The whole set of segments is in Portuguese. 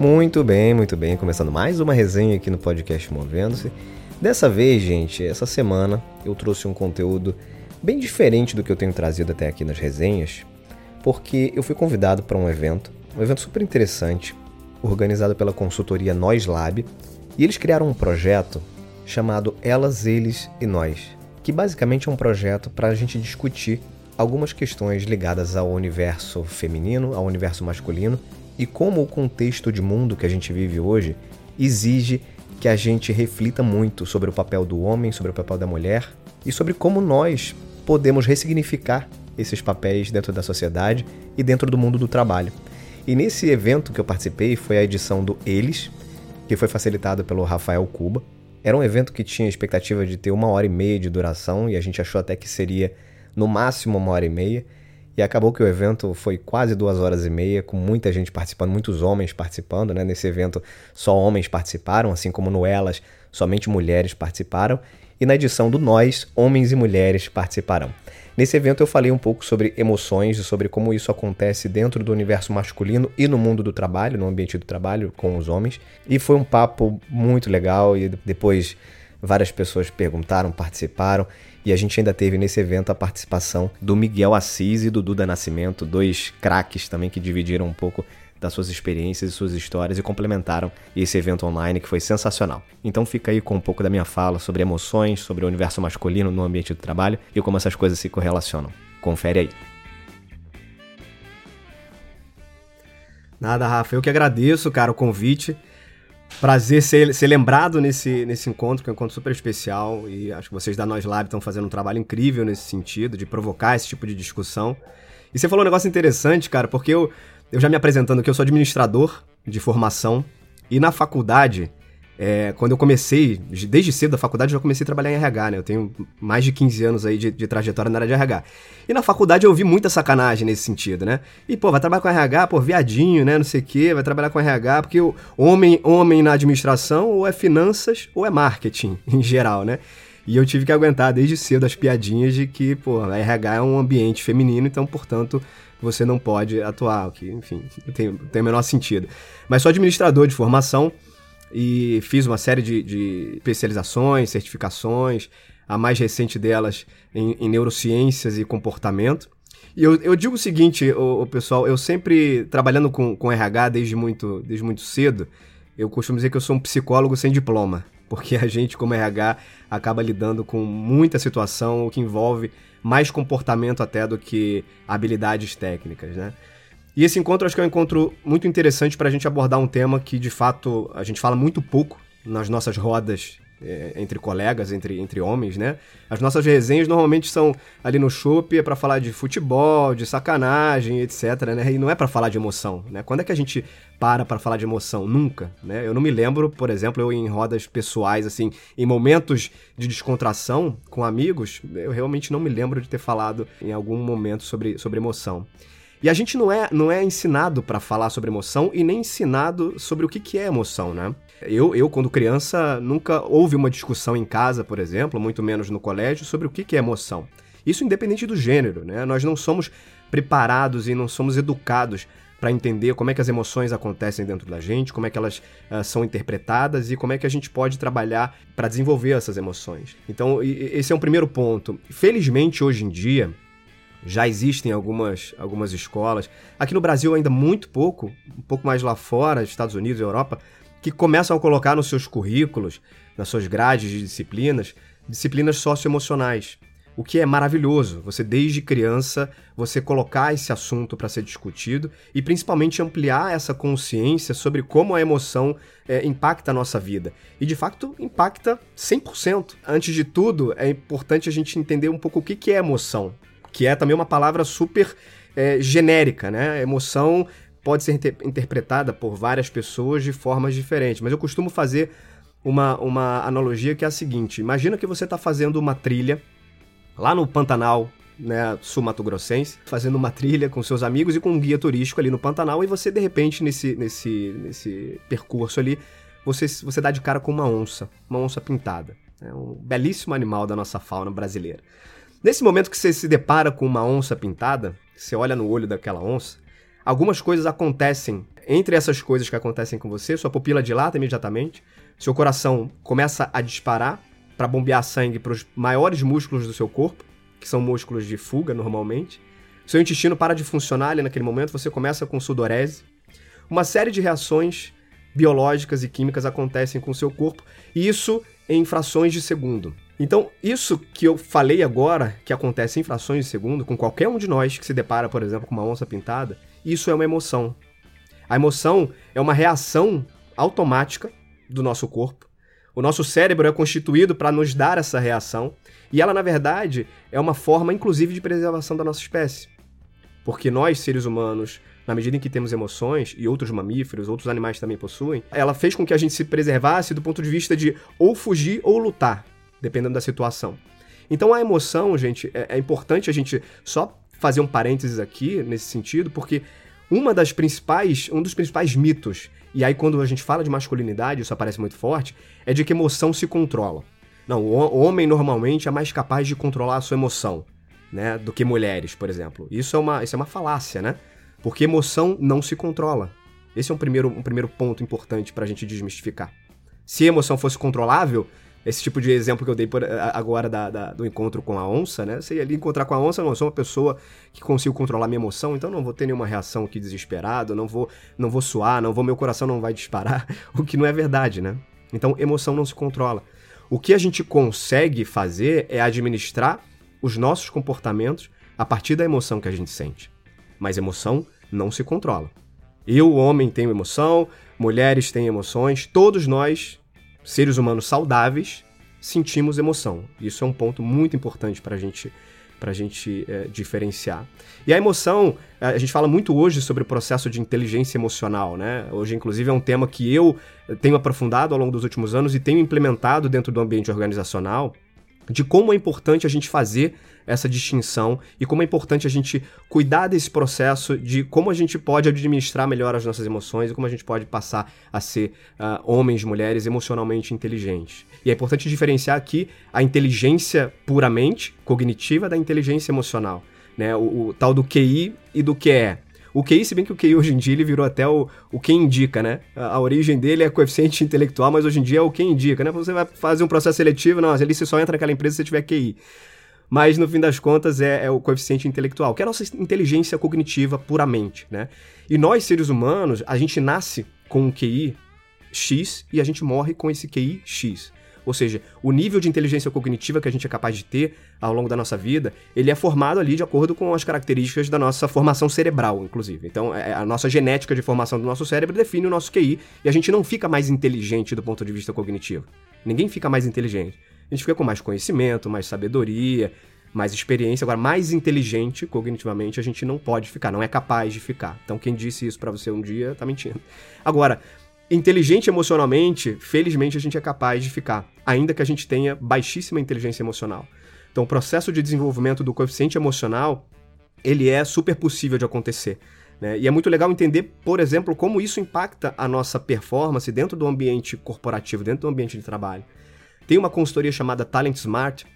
Muito bem, muito bem. Começando mais uma resenha aqui no podcast Movendo-se. Dessa vez, gente, essa semana eu trouxe um conteúdo bem diferente do que eu tenho trazido até aqui nas resenhas, porque eu fui convidado para um evento, um evento super interessante, organizado pela consultoria Nós Lab, e eles criaram um projeto chamado Elas, Eles e Nós, que basicamente é um projeto para a gente discutir algumas questões ligadas ao universo feminino, ao universo masculino e como o contexto de mundo que a gente vive hoje exige que a gente reflita muito sobre o papel do homem, sobre o papel da mulher e sobre como nós podemos ressignificar esses papéis dentro da sociedade e dentro do mundo do trabalho. E nesse evento que eu participei foi a edição do Eles, que foi facilitado pelo Rafael Cuba. Era um evento que tinha expectativa de ter uma hora e meia de duração e a gente achou até que seria no máximo uma hora e meia. E acabou que o evento foi quase duas horas e meia, com muita gente participando, muitos homens participando. Né? Nesse evento, só homens participaram, assim como no Elas, somente mulheres participaram. E na edição do Nós, homens e mulheres participarão. Nesse evento eu falei um pouco sobre emoções e sobre como isso acontece dentro do universo masculino e no mundo do trabalho, no ambiente do trabalho com os homens. E foi um papo muito legal e depois várias pessoas perguntaram, participaram. E a gente ainda teve nesse evento a participação do Miguel Assis e do Duda Nascimento, dois craques também que dividiram um pouco das suas experiências e suas histórias e complementaram esse evento online que foi sensacional. Então fica aí com um pouco da minha fala sobre emoções, sobre o universo masculino no ambiente do trabalho e como essas coisas se correlacionam. Confere aí. Nada, Rafa, eu que agradeço, cara, o convite. Prazer ser, ser lembrado nesse, nesse encontro, que é um encontro super especial. E acho que vocês da Nós Lab estão fazendo um trabalho incrível nesse sentido, de provocar esse tipo de discussão. E você falou um negócio interessante, cara, porque eu, eu já me apresentando aqui, eu sou administrador de formação. E na faculdade, é, quando eu comecei, desde cedo da faculdade, eu já comecei a trabalhar em RH, né? Eu tenho mais de 15 anos aí de, de, trajetória na área de RH. E na faculdade eu vi muita sacanagem nesse sentido, né? E, pô, vai trabalhar com RH, pô, viadinho, né? Não sei o quê, vai trabalhar com RH, porque o homem, homem na administração ou é finanças ou é marketing, em geral, né? E eu tive que aguentar desde cedo as piadinhas de que, pô, a RH é um ambiente feminino, então, portanto, você não pode atuar, que, enfim, tem, tem o menor sentido. Mas sou administrador de formação e fiz uma série de, de especializações, certificações, a mais recente delas em, em neurociências e comportamento. E eu, eu digo o seguinte, o, pessoal, eu sempre, trabalhando com, com RH desde muito, desde muito cedo, eu costumo dizer que eu sou um psicólogo sem diploma, porque a gente, como RH, acaba lidando com muita situação que envolve mais comportamento até do que habilidades técnicas, né? E esse encontro acho que é um encontro muito interessante para a gente abordar um tema que, de fato, a gente fala muito pouco nas nossas rodas é, entre colegas, entre, entre homens, né? As nossas resenhas normalmente são ali no shopping é para falar de futebol, de sacanagem, etc, né? E não é para falar de emoção, né? Quando é que a gente para para falar de emoção? Nunca, né? Eu não me lembro, por exemplo, eu em rodas pessoais, assim, em momentos de descontração com amigos, eu realmente não me lembro de ter falado em algum momento sobre, sobre emoção. E a gente não é, não é ensinado para falar sobre emoção e nem ensinado sobre o que, que é emoção, né? Eu, eu, quando criança, nunca houve uma discussão em casa, por exemplo, muito menos no colégio, sobre o que, que é emoção. Isso independente do gênero, né? Nós não somos preparados e não somos educados para entender como é que as emoções acontecem dentro da gente, como é que elas uh, são interpretadas e como é que a gente pode trabalhar para desenvolver essas emoções. Então, esse é um primeiro ponto. Felizmente, hoje em dia, já existem algumas, algumas escolas. Aqui no Brasil ainda muito pouco, um pouco mais lá fora, Estados Unidos Europa, que começam a colocar nos seus currículos, nas suas grades de disciplinas, disciplinas socioemocionais. o que é maravilhoso. Você desde criança você colocar esse assunto para ser discutido e principalmente ampliar essa consciência sobre como a emoção é, impacta a nossa vida. E de fato impacta 100%. Antes de tudo, é importante a gente entender um pouco o que, que é emoção, que é também uma palavra super é, genérica, né? Emoção pode ser inter interpretada por várias pessoas de formas diferentes, mas eu costumo fazer uma, uma analogia que é a seguinte: imagina que você está fazendo uma trilha lá no Pantanal, né, sul-mato-grossense, fazendo uma trilha com seus amigos e com um guia turístico ali no Pantanal, e você, de repente, nesse, nesse, nesse percurso ali, você, você dá de cara com uma onça, uma onça pintada. É um belíssimo animal da nossa fauna brasileira. Nesse momento que você se depara com uma onça pintada, você olha no olho daquela onça, algumas coisas acontecem. Entre essas coisas que acontecem com você, sua pupila dilata imediatamente, seu coração começa a disparar para bombear sangue para os maiores músculos do seu corpo, que são músculos de fuga normalmente. Seu intestino para de funcionar ali naquele momento, você começa com sudorese. Uma série de reações biológicas e químicas acontecem com o seu corpo, e isso em frações de segundo. Então, isso que eu falei agora, que acontece em frações de segundo, com qualquer um de nós que se depara, por exemplo, com uma onça pintada, isso é uma emoção. A emoção é uma reação automática do nosso corpo o nosso cérebro é constituído para nos dar essa reação, e ela, na verdade, é uma forma, inclusive, de preservação da nossa espécie. Porque nós, seres humanos, na medida em que temos emoções, e outros mamíferos, outros animais também possuem, ela fez com que a gente se preservasse do ponto de vista de ou fugir ou lutar, dependendo da situação. Então a emoção, gente, é, é importante a gente só fazer um parênteses aqui nesse sentido, porque uma das principais, um dos principais mitos e aí, quando a gente fala de masculinidade, isso aparece muito forte, é de que emoção se controla. Não, o homem normalmente é mais capaz de controlar a sua emoção, né? Do que mulheres, por exemplo. Isso é uma, isso é uma falácia, né? Porque emoção não se controla. Esse é um primeiro, um primeiro ponto importante pra gente desmistificar. Se a emoção fosse controlável, esse tipo de exemplo que eu dei por, agora da, da, do encontro com a onça, né? Você ia ali encontrar com a onça, não, eu sou uma pessoa que consigo controlar minha emoção, então não vou ter nenhuma reação aqui desesperada, não vou, não vou suar, não vou, meu coração não vai disparar, o que não é verdade, né? Então, emoção não se controla. O que a gente consegue fazer é administrar os nossos comportamentos a partir da emoção que a gente sente. Mas emoção não se controla. Eu, homem, tenho emoção, mulheres têm emoções, todos nós seres humanos saudáveis, sentimos emoção. Isso é um ponto muito importante para gente, a gente é, diferenciar. E a emoção, a gente fala muito hoje sobre o processo de inteligência emocional, né? Hoje, inclusive, é um tema que eu tenho aprofundado ao longo dos últimos anos e tenho implementado dentro do ambiente organizacional de como é importante a gente fazer essa distinção e como é importante a gente cuidar desse processo de como a gente pode administrar melhor as nossas emoções e como a gente pode passar a ser uh, homens, mulheres emocionalmente inteligentes. E é importante diferenciar aqui a inteligência puramente cognitiva da inteligência emocional, né? O, o tal do QI e do QE. O QI, se bem que o QI hoje em dia ele virou até o, o quem indica, né? A, a, origem dele é coeficiente intelectual, mas hoje em dia é o quem indica, né? Você vai fazer um processo seletivo, não, ali você só entra naquela empresa se tiver QI mas no fim das contas é, é, o coeficiente intelectual, que é a nossa inteligência cognitiva puramente, né? E nós, seres humanos, a gente nasce com um QI X e a gente morre com esse QI X. Ou seja, o nível de inteligência cognitiva que a gente é capaz de ter ao longo da nossa vida, ele é formado ali de acordo com as características da nossa formação cerebral, inclusive. Então, é, a nossa genética de formação do nosso cérebro define o nosso QI e a gente não fica mais inteligente do ponto de vista cognitivo. Ninguém fica mais inteligente a gente fica com mais conhecimento, mais sabedoria, mais experiência. Agora, mais inteligente cognitivamente a gente não pode ficar, não é capaz de ficar. Então, quem disse isso para você um dia tá mentindo. Agora, inteligente emocionalmente, felizmente a gente é capaz de ficar, ainda que a gente tenha baixíssima inteligência emocional. Então, o processo de desenvolvimento do coeficiente emocional, ele é super possível de acontecer. Né? E é muito legal entender, por exemplo, como isso impacta a nossa performance dentro do ambiente corporativo, dentro do ambiente de trabalho. Tem uma consultoria chamada Talent Smart,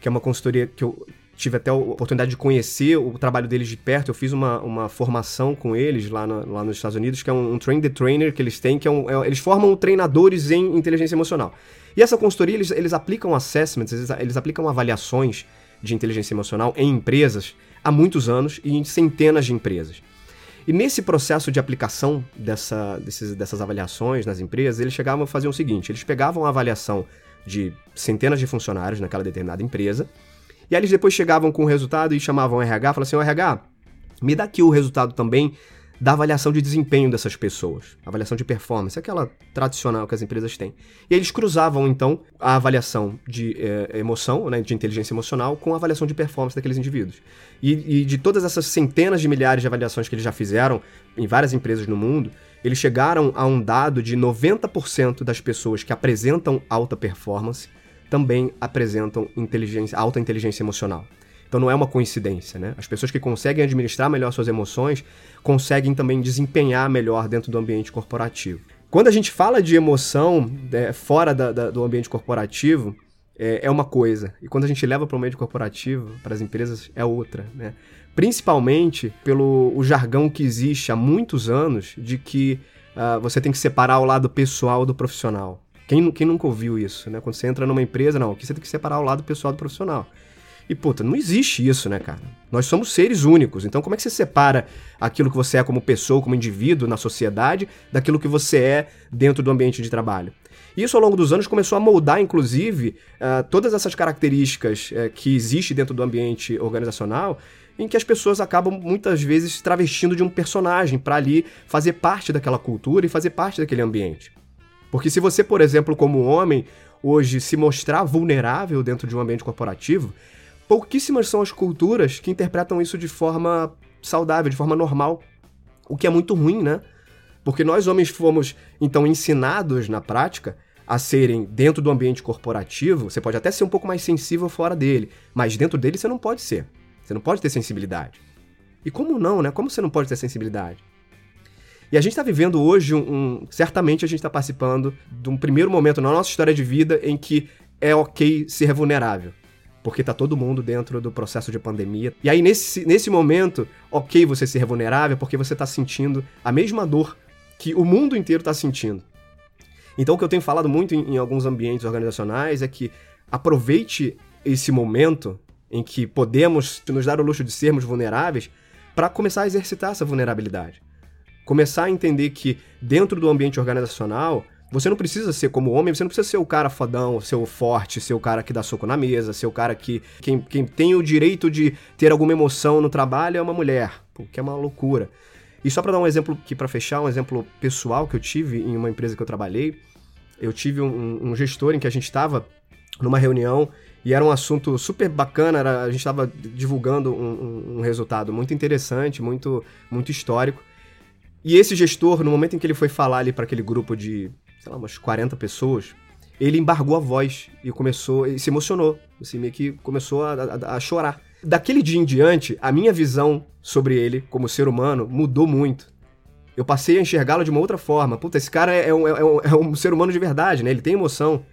que é uma consultoria que eu tive até a oportunidade de conhecer o trabalho deles de perto. Eu fiz uma, uma formação com eles lá, lá nos Estados Unidos, que é um, um Train the Trainer que eles têm, que é um, é, eles formam treinadores em inteligência emocional. E essa consultoria, eles, eles aplicam assessments, eles, eles aplicam avaliações de inteligência emocional em empresas há muitos anos e em centenas de empresas. E nesse processo de aplicação dessa, desses, dessas avaliações nas empresas, eles chegavam a fazer o seguinte: eles pegavam a avaliação de centenas de funcionários naquela determinada empresa E aí eles depois chegavam com o resultado e chamavam o RH, falavam assim, o RH, me dá aqui o resultado também da avaliação de desempenho dessas pessoas, avaliação de performance, aquela tradicional que as empresas têm. E eles cruzavam, então, a avaliação de é, emoção, né, de inteligência emocional, com a avaliação de performance daqueles indivíduos. E, e de todas essas centenas de milhares de avaliações que eles já fizeram em várias empresas no mundo, eles chegaram a um dado de 90% das pessoas que apresentam alta performance também apresentam inteligência, alta inteligência emocional. Então não é uma coincidência, né? As pessoas que conseguem administrar melhor suas emoções conseguem também desempenhar melhor dentro do ambiente corporativo. Quando a gente fala de emoção é, fora da, da, do ambiente corporativo, é, é, uma coisa. E quando a gente leva para o ambiente corporativo, para as empresas, é outra, né? Principalmente pelo o jargão que existe há muitos anos de que uh, você tem que separar o lado pessoal do profissional. Quem, quem nunca ouviu isso, né? Quando você entra numa empresa, não, aqui você tem que separar o lado pessoal do profissional. E, puta, não existe isso, né, cara? Nós somos seres únicos. Então, como é que você separa aquilo que você é como pessoa, como indivíduo na sociedade, daquilo que você é dentro do ambiente de trabalho? Isso, ao longo dos anos, começou a moldar, inclusive, uh, todas essas características uh, que existem dentro do ambiente organizacional, em que as pessoas acabam, muitas vezes, travestindo de um personagem para ali fazer parte daquela cultura e fazer parte daquele ambiente. Porque se você, por exemplo, como homem, hoje se mostrar vulnerável dentro de um ambiente corporativo, pouquíssimas são as culturas que interpretam isso de forma saudável, de forma normal. O que é muito ruim, né? Porque nós homens fomos, então, ensinados na prática a serem dentro do ambiente corporativo. Você pode até ser um pouco mais sensível fora dele, mas dentro dele você não pode ser. Você não pode ter sensibilidade. E como não, né? Como você não pode ter sensibilidade? E a gente está vivendo hoje um, um, Certamente a gente está participando de um primeiro momento na nossa história de vida em que é ok ser vulnerável porque tá todo mundo dentro do processo de pandemia. E aí, nesse, nesse momento, ok você ser vulnerável, porque você tá sentindo a mesma dor que o mundo inteiro tá sentindo. Então, o que eu tenho falado muito em, em alguns ambientes organizacionais é que aproveite esse momento em que podemos nos dar o luxo de sermos vulneráveis para começar a exercitar essa vulnerabilidade. Começar a entender que dentro do ambiente organizacional você não precisa ser como homem, você não precisa ser o cara fodão, ser o forte, ser o cara que dá soco na mesa, ser o cara que. Quem, quem tem o direito de ter alguma emoção no trabalho é uma mulher, que é uma loucura. E só para dar um exemplo aqui para fechar, um exemplo pessoal que eu tive em uma empresa que eu trabalhei, eu tive um, um gestor em que a gente estava numa reunião e era um assunto super bacana, era, a gente estava divulgando um, um, um, resultado muito interessante, muito, muito histórico. E esse gestor, no momento em que ele foi falar ali para aquele grupo de sei lá, umas 40 pessoas, ele embargou a voz e começou, e se emocionou, assim, meio que começou a, a, a, chorar. Daquele dia em diante, a minha visão sobre ele, como ser humano, mudou muito. Eu passei a enxergá-lo de uma outra forma. Puta, esse cara é um, é, um, é um ser humano de verdade, né? Ele tem emoção.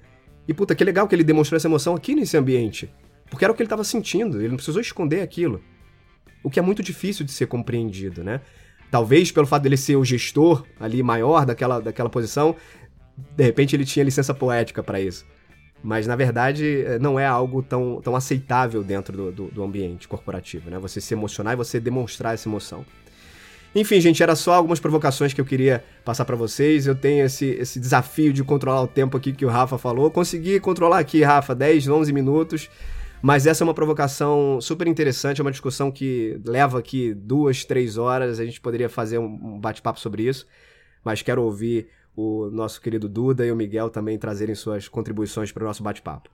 E puta, que legal que ele demonstrou essa emoção aqui nesse ambiente. Porque era o que ele estava sentindo, ele não precisou esconder aquilo. O que é muito difícil de ser compreendido, né? Talvez pelo fato dele ser o gestor ali maior daquela, daquela posição, de repente ele tinha licença poética para isso. Mas na verdade eh, não é algo tão, tão aceitável dentro do, do, do, ambiente corporativo, né? Você se emocionar e você demonstrar essa emoção. Enfim, gente, era só algumas provocações que eu queria passar para vocês. Eu tenho esse, esse desafio de controlar o tempo aqui que o Rafa falou. Consegui controlar aqui, Rafa, 10, 11 minutos. Mas essa é uma provocação super interessante, é uma discussão que leva aqui duas, três horas. A gente poderia fazer um bate-papo sobre isso. Mas quero ouvir o nosso querido Duda e o Miguel também trazerem suas contribuições para o nosso bate-papo.